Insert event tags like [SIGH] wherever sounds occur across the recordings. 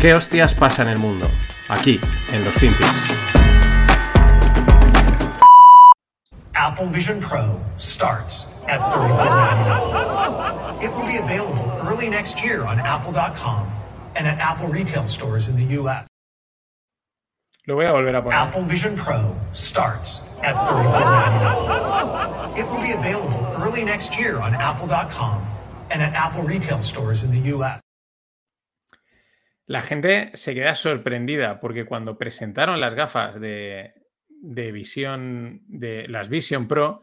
¿Qué hostias pasa en el mundo? Aquí, en los Finpics. Apple Vision Pro starts at $34.99. It will be available early next year on apple.com and at Apple retail stores in the US. Lo voy a volver a poner. Apple Vision Pro starts at $34.99. It will be available early next year on apple.com and at Apple retail stores in the US. La gente se queda sorprendida porque cuando presentaron las gafas de, de visión, de las Vision Pro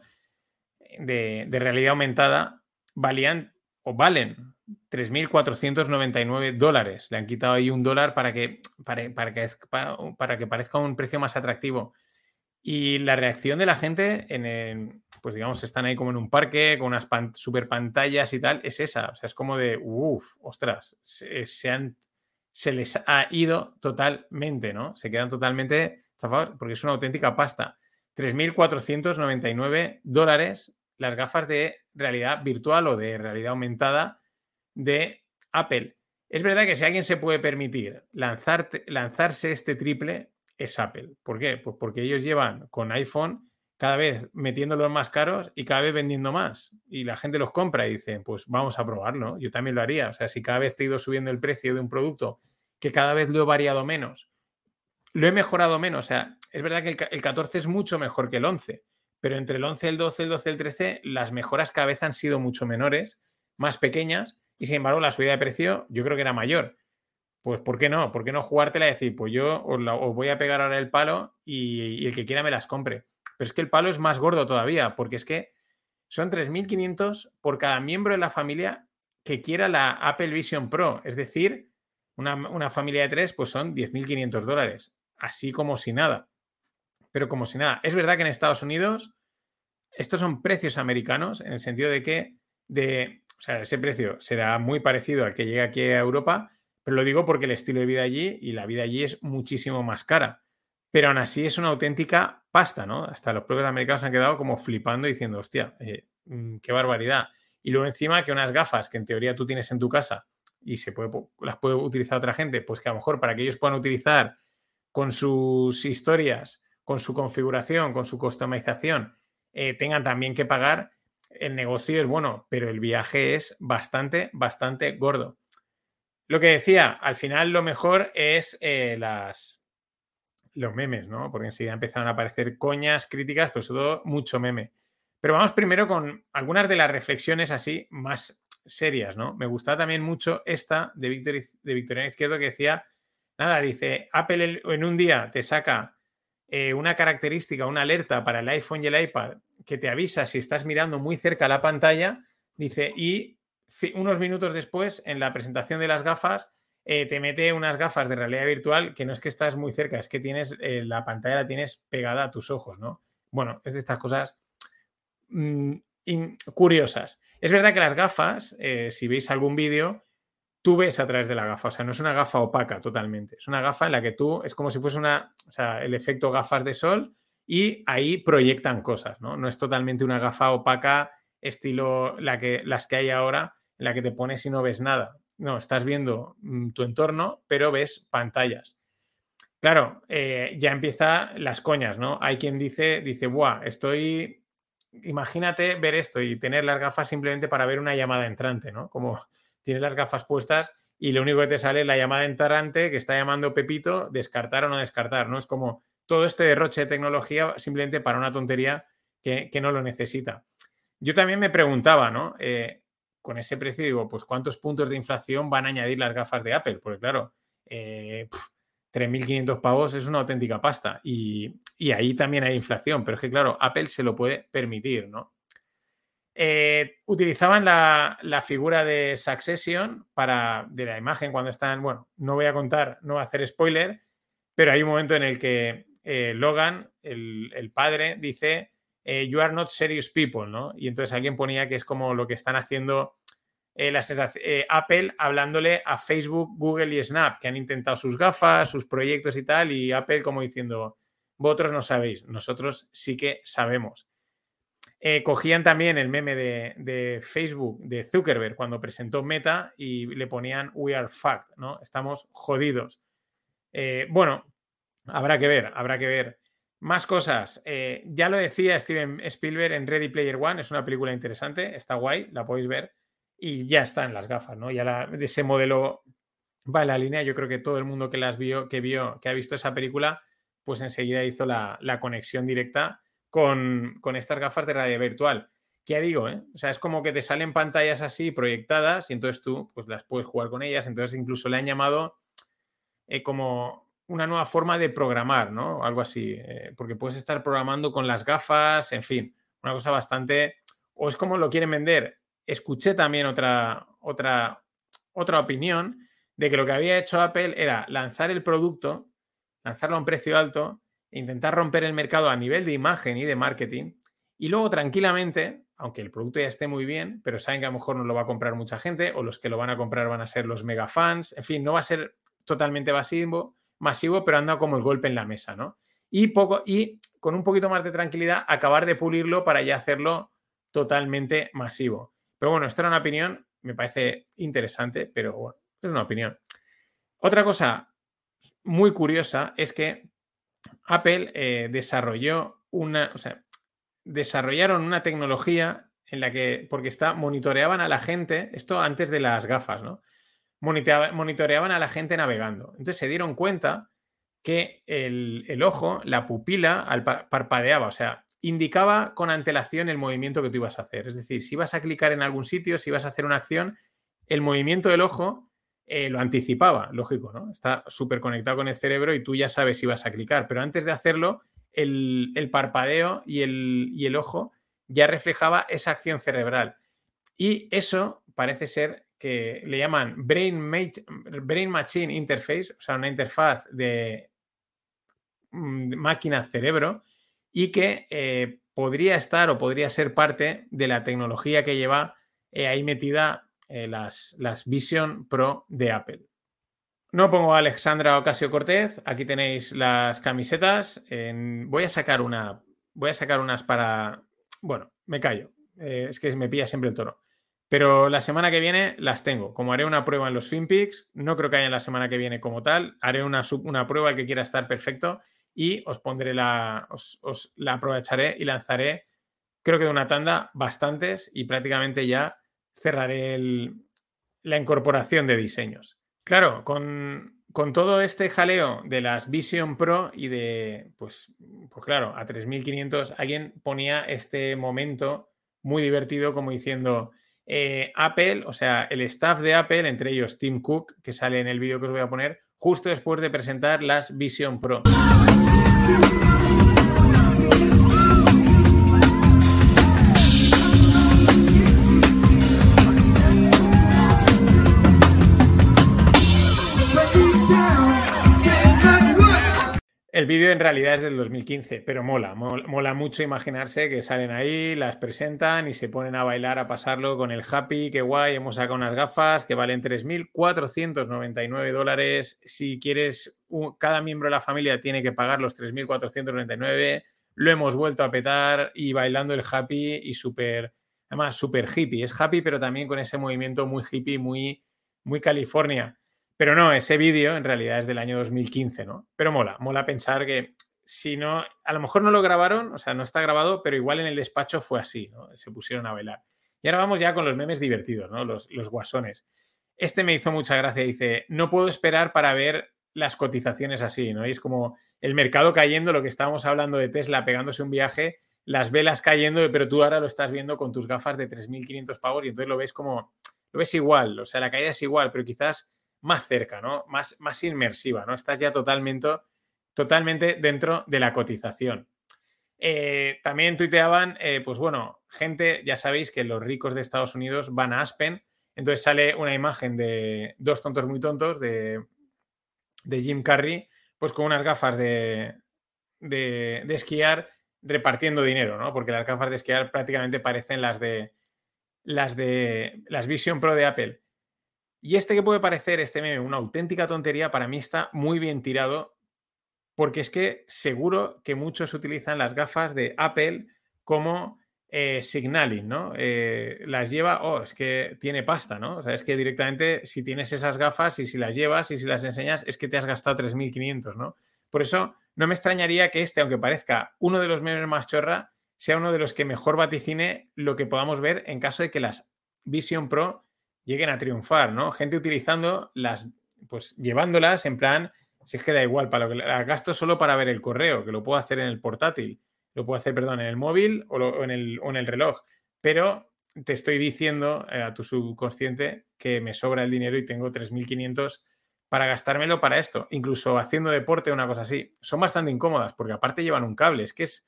de, realidad aumentada, valían o valen 3.499 dólares. Le han quitado ahí un dólar para que, para, que, para que parezca un precio más atractivo. Y la reacción de la gente, en el, pues digamos, están ahí como en un parque con unas super pantallas y tal, es esa. O sea, es como de, uff, ostras, se, se, han, se les ha ido totalmente, ¿no? Se quedan totalmente chafados porque es una auténtica pasta. 3.499 dólares las gafas de realidad virtual o de realidad aumentada de Apple. Es verdad que si alguien se puede permitir lanzarse este triple, es Apple. ¿Por qué? Pues porque ellos llevan con iPhone cada vez metiéndolos más caros y cada vez vendiendo más. Y la gente los compra y dice, pues vamos a probarlo. Yo también lo haría. O sea, si cada vez te he ido subiendo el precio de un producto que cada vez lo he variado menos, lo he mejorado menos. O sea, es verdad que el, el 14 es mucho mejor que el 11, pero entre el 11, el 12, el 12, el 13, las mejoras cada vez han sido mucho menores, más pequeñas y sin embargo la subida de precio yo creo que era mayor. Pues ¿por qué no? ¿Por qué no jugártela y decir, pues yo os, la, voy a pegar ahora el palo y, el que quiera me las compre? Pero es que el palo es más gordo todavía, porque es que son 3.500 por cada miembro de la familia que quiera la Apple Vision Pro. Es decir, una, una familia de tres, pues son 10.500 dólares. Así como si nada. Pero como si nada. Es verdad que en Estados Unidos estos son precios americanos, en el sentido de que de, o sea, ese precio será muy parecido al que llega aquí a Europa, pero lo digo porque el estilo de vida allí y la vida allí es muchísimo más cara. Pero aún así es una auténtica pasta, ¿no? Hasta los propios americanos han quedado como flipando diciendo, hostia, eh, qué barbaridad. Y luego encima que unas gafas que en teoría tú tienes en tu casa y se las puede utilizar otra gente, pues que a lo mejor para que ellos puedan utilizar con sus historias, con su configuración, con su customización, eh, tengan también que pagar, el negocio es bueno, pero el viaje es bastante, bastante gordo. Lo que decía, al final lo mejor es eh, las, los memes, ¿no? Porque enseguida empezaron a aparecer coñas, críticas, pero sobre todo mucho meme. Pero vamos primero con algunas de las reflexiones así más serias, ¿no? Me gustaba también mucho esta de, Victor, de Victoriano Izquierdo que decía, nada, dice, Apple en un día te saca eh, una característica, una alerta para el iPhone y el iPad que te avisa si estás mirando muy cerca la pantalla, dice, y unos minutos después, en la presentación de las gafas, eh, te mete unas gafas de realidad virtual que no es que estás muy cerca, es que tienes eh, la pantalla la tienes pegada a tus ojos, ¿no? Bueno, es de estas cosas mmm, curiosas. Es verdad que las gafas, eh, si veis algún vídeo, tú ves a través de la gafa, o sea, no es una gafa opaca totalmente, es una gafa en la que tú, es como si fuese una, o sea, el efecto gafas de sol, y ahí proyectan cosas, ¿no? No es totalmente una gafa opaca estilo las que hay ahora, en la que te pones y no ves nada. No, estás viendo mm, tu entorno, pero ves pantallas. Claro, eh, ya empieza las coñas, ¿no? Hay quien dice, dice, buah, estoy, imagínate ver esto y tener las gafas simplemente para ver una llamada entrante, ¿no? Como [LAUGHS] tienes las gafas puestas y lo único que te sale es la llamada entrante que está llamando Pepito, descartar o no descartar, ¿no? Es como, todo este derroche de tecnología simplemente para una tontería que, que no lo necesita. Yo también me preguntaba, ¿no? Eh, con ese precio digo, pues ¿cuántos puntos de inflación van a añadir las gafas de Apple? Porque claro, eh, 3.500 pavos es una auténtica pasta y, y, ahí también hay inflación, pero es que claro, Apple se lo puede permitir, ¿no? Eh, utilizaban la, la, figura de Succession para, de la imagen cuando están, bueno, no voy a contar, no voy a hacer spoiler, pero hay un momento en el que eh, Logan, el, el, padre, dice, eh, you are not serious people, ¿no? Y entonces alguien ponía que es como lo que están haciendo eh, eh, Apple hablándole a Facebook, Google y Snap, que han intentado sus gafas, sus proyectos y tal, y Apple como diciendo, vosotros no sabéis, nosotros sí que sabemos. Eh, cogían también el meme de, Facebook, de Zuckerberg, cuando presentó Meta y le ponían We are fucked, ¿no? Estamos jodidos. Bueno, habrá que ver, habrá que ver. Más cosas. Eh, ya lo decía Steven Spielberg en Ready Player One, es una película interesante, está guay, la podéis ver. Y ya está en las gafas, ¿no? Ya de ese modelo va en la línea. Yo creo que todo el mundo que las vio, que vio, que ha visto esa película, pues enseguida hizo la, la conexión directa con, estas gafas de realidad virtual. ¿Qué digo? Eh? O sea, es como que te salen pantallas así proyectadas y entonces tú pues las puedes jugar con ellas. Entonces incluso le han llamado eh, como una nueva forma de programar, ¿no? Algo así. Eh, porque puedes estar programando con las gafas, en fin, una cosa bastante... O es como lo quieren vender. Escuché también otra, otra, otra opinión de que lo que había hecho Apple era lanzar el producto, lanzarlo a un precio alto intentar romper el mercado a nivel de imagen y de marketing y luego tranquilamente, aunque el producto ya esté muy bien, pero saben que a lo mejor no lo va a comprar mucha gente o los que lo van a comprar van a ser los mega fans, en fin, no va a ser totalmente masivo, masivo pero anda como el golpe en la mesa, ¿no? Y, poco, y con un poquito más de tranquilidad acabar de pulirlo para ya hacerlo totalmente masivo. Pero bueno, esta era una opinión, me parece interesante, pero bueno, es una opinión. Otra cosa muy curiosa es que Apple eh, desarrolló una, o sea, desarrollaron una tecnología en la que, porque está, monitoreaban a la gente, esto antes de las gafas, ¿no? Monitoreaban a la gente navegando. Entonces se dieron cuenta que el, ojo, la pupila, al parpadeaba, o sea, indicaba con antelación el movimiento que tú ibas a hacer. Es decir, si ibas a clicar en algún sitio, si ibas a hacer una acción, el movimiento del ojo eh, lo anticipaba, lógico, ¿no? Está súper conectado con el cerebro y tú ya sabes si vas a clicar, pero antes de hacerlo, el, parpadeo y el, y el, ojo ya reflejaba esa acción cerebral. Y eso parece ser que le llaman Brain, Brain Machine Interface, o sea, una interfaz de mm, máquina-cerebro, y que eh, podría estar o podría ser parte de la tecnología que lleva eh, ahí metida eh, las, las Vision Pro de Apple. No pongo a Alexandra Ocasio Cortez, aquí tenéis las camisetas. voy a sacar una. Voy a sacar unas para. Bueno, me callo. Es que me pilla siempre el toro. Pero la semana que viene las tengo. Como haré una prueba en los FinPix, no creo que haya la semana que viene como tal. Haré una, una prueba que quiera estar perfecto y os pondré la. Os, la aprovecharé y lanzaré, creo que de una tanda, bastantes y prácticamente ya cerraré la incorporación de diseños. Claro, con, todo este jaleo de las Vision Pro y de, pues, pues claro, a 3500, alguien ponía este momento muy divertido como diciendo, eh, Apple, o sea, el staff de Apple, entre ellos Tim Cook, que sale en el vídeo que os voy a poner, justo después de presentar las Vision Pro. El vídeo en realidad es del 2015, pero mola, mola, mucho imaginarse que salen ahí, las presentan y se ponen a bailar, a pasarlo con el happy, qué guay, hemos sacado unas gafas que valen 3.499 dólares. Si quieres, cada miembro de la familia tiene que pagar los 3.499. Lo hemos vuelto a petar y bailando el happy y súper, además súper hippie. Es happy, pero también con ese movimiento muy hippie, muy, muy California. Pero no, ese vídeo en realidad es del año 2015, ¿no? Pero mola, mola pensar que si no, a lo mejor no lo grabaron, o sea, no está grabado, pero igual en el despacho fue así, ¿no? Se pusieron a bailar. Y ahora vamos ya con los memes divertidos, ¿no? Los, los guasones. Este me hizo mucha gracia, dice, no puedo esperar para ver las cotizaciones así, ¿no? Y es como el mercado cayendo, lo que estábamos hablando de Tesla pegándose un viaje, las velas cayendo, pero tú ahora lo estás viendo con tus gafas de 3.500 pavos y entonces lo ves como, lo ves igual, o sea, la caída es igual, pero quizás más cerca, ¿no? Más, más inmersiva, ¿no? Estás ya totalmente, totalmente dentro de la cotización. Eh, también tuiteaban, eh, pues bueno, gente, ya sabéis que los ricos de Estados Unidos van a Aspen, entonces sale una imagen de dos tontos muy tontos de, de Jim Carrey, pues con unas gafas de, de, de, esquiar repartiendo dinero, ¿no? Porque las gafas de esquiar prácticamente parecen las de las de las Vision Pro de Apple. Y este que puede parecer, este meme, una auténtica tontería, para mí está muy bien tirado, porque es que seguro que muchos utilizan las gafas de Apple como eh, signaling, ¿no? Eh, las lleva, oh, es que tiene pasta, ¿no? O sea, es que directamente si tienes esas gafas y si las llevas y si las enseñas, es que te has gastado 3.500, ¿no? Por eso no me extrañaría que este, aunque parezca uno de los memes más chorra, sea uno de los que mejor vaticine lo que podamos ver en caso de que las Vision Pro lleguen a triunfar, ¿no? Gente utilizando las, pues llevándolas en plan, si es que da igual, para lo que las gasto solo para ver el correo, que lo puedo hacer en el portátil lo puedo hacer, perdón, en el móvil o, en, el, en, el, reloj. Pero te estoy diciendo eh, a tu subconsciente que me sobra el dinero y tengo 3.500 para gastármelo para esto. Incluso haciendo deporte o una cosa así. Son bastante incómodas porque aparte llevan un cable. Es que es,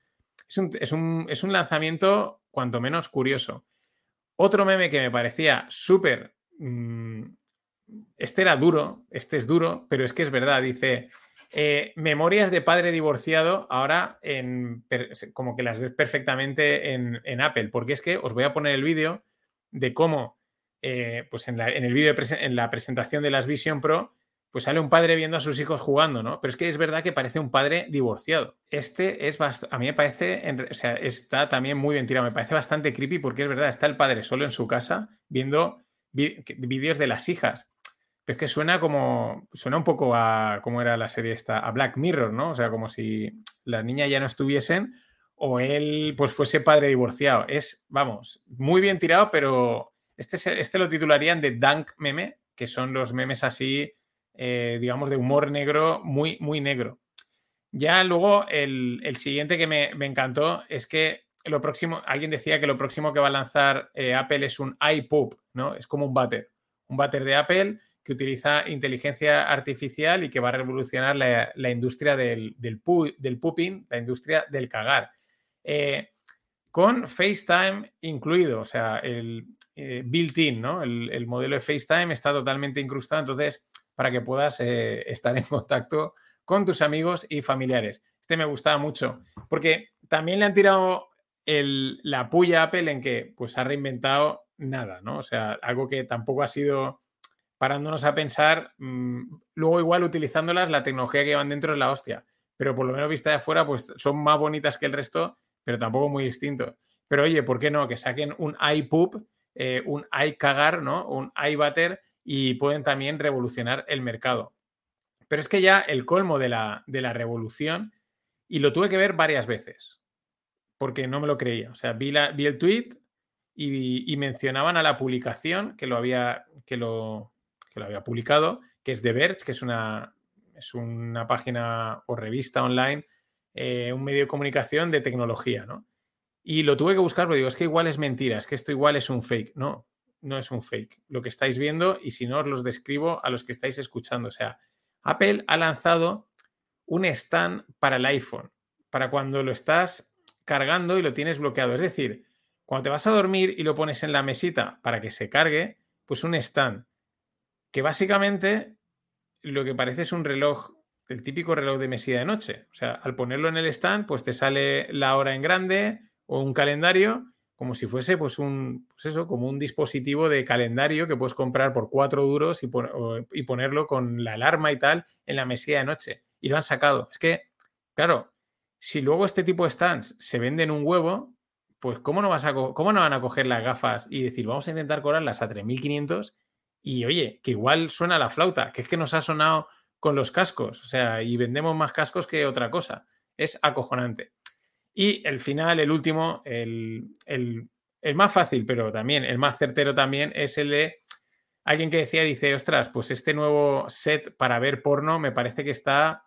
es, un, lanzamiento cuanto menos curioso. Otro meme que me parecía súper... Mm, este era duro, este es duro, pero es que es verdad. Dice, eh, memorias de padre divorciado, ahora en, como que las ves perfectamente en, Apple, porque es que os voy a poner el vídeo de cómo, eh, pues en, el vídeo, en la presentación de las Vision Pro, pues sale un padre viendo a sus hijos jugando, ¿no? Pero es que es verdad que parece un padre divorciado. Este es a mí me parece, o sea, está también muy bien tirado, me parece bastante creepy porque es verdad, está el padre solo en su casa viendo vídeos de las hijas es que suena como. Suena un poco a. ¿Cómo era la serie esta? A Black Mirror, ¿no? O sea, como si las niñas ya no estuviesen o él pues fuese padre divorciado. Es, vamos, muy bien tirado, pero este, este lo titularían de Dunk Meme, que son los memes así, eh, digamos, de humor negro, muy, muy negro. Ya luego el, siguiente que me, encantó es que lo próximo, alguien decía que lo próximo que va a lanzar eh, Apple es un iPop, ¿no? Es como un váter. Un váter de Apple que utiliza inteligencia artificial y que va a revolucionar la, industria del, del, del, pooping, la industria del cagar. Eh, con FaceTime incluido, o sea, el eh, built-in, ¿no? El, modelo de FaceTime está totalmente incrustado, entonces, para que puedas eh, estar en contacto con tus amigos y familiares. Este me gustaba mucho, porque también le han tirado la puya a Apple en que pues ha reinventado nada, ¿no? O sea, algo que tampoco ha sido parándonos a pensar, mm, luego igual utilizándolas, la tecnología que llevan dentro es la hostia, pero por lo menos vista de afuera, pues son más bonitas que el resto, pero tampoco muy distintos. Pero oye, ¿por qué no? Que saquen un iPoop, eh, un iCagar, ¿no? Un iButter y pueden también revolucionar el mercado. Pero es que ya el colmo de la, de la revolución, y lo tuve que ver varias veces, porque no me lo creía. O sea, vi, la, vi el tweet y, y, mencionaban a la publicación que lo había, que lo, que lo había publicado, que es The Verge, que es una, es una página o revista online, eh, un medio de comunicación de tecnología, ¿no? Y lo tuve que buscar, porque digo, es que igual es mentira, es que esto igual es un fake. No, no es un fake. Lo que estáis viendo, y si no os los describo a los que estáis escuchando. O sea, Apple ha lanzado un stand para el iPhone, para cuando lo estás cargando y lo tienes bloqueado. Es decir, cuando te vas a dormir y lo pones en la mesita para que se cargue, pues un stand que básicamente lo que parece es un reloj, el típico reloj de mesilla de noche. O sea, al ponerlo en el stand, pues te sale la hora en grande o un calendario, como si fuese pues un, pues eso, como un dispositivo de calendario que puedes comprar por cuatro duros y, ponerlo con la alarma y tal en la mesilla de noche. Y lo han sacado. Es que, claro, si luego este tipo de stands se venden un huevo, pues ¿cómo no, vas a ¿cómo no van a coger las gafas y decir, vamos a intentar cobrarlas a 3.500 y oye, que igual suena la flauta, que es que nos ha sonado con los cascos, o sea, y vendemos más cascos que otra cosa. Es acojonante. Y el final, el último, el, más fácil, pero también el más certero también, es el de alguien que decía, dice, ostras, pues este nuevo set para ver porno me parece que está,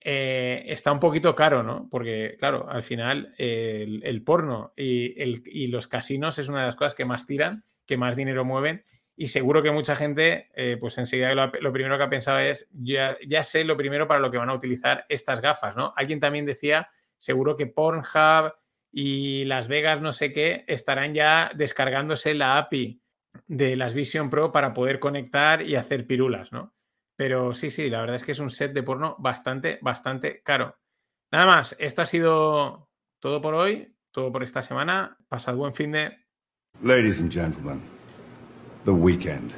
eh, está un poquito caro, ¿no? Porque, claro, al final el, porno y, y, los casinos es una de las cosas que más tiran, que más dinero mueven y seguro que mucha gente, eh, pues enseguida lo, primero que ha pensado es, ya, ya sé lo primero para lo que van a utilizar estas gafas, ¿no? Alguien también decía, seguro que Pornhub y Las Vegas, no sé qué, estarán ya descargándose la API de las Vision Pro para poder conectar y hacer pirulas, ¿no? Pero sí, sí, la verdad es que es un set de porno bastante, bastante caro. Nada más, esto ha sido todo por hoy, todo por esta semana. Pasad buen fin de... Ladies and gentlemen. the weekend.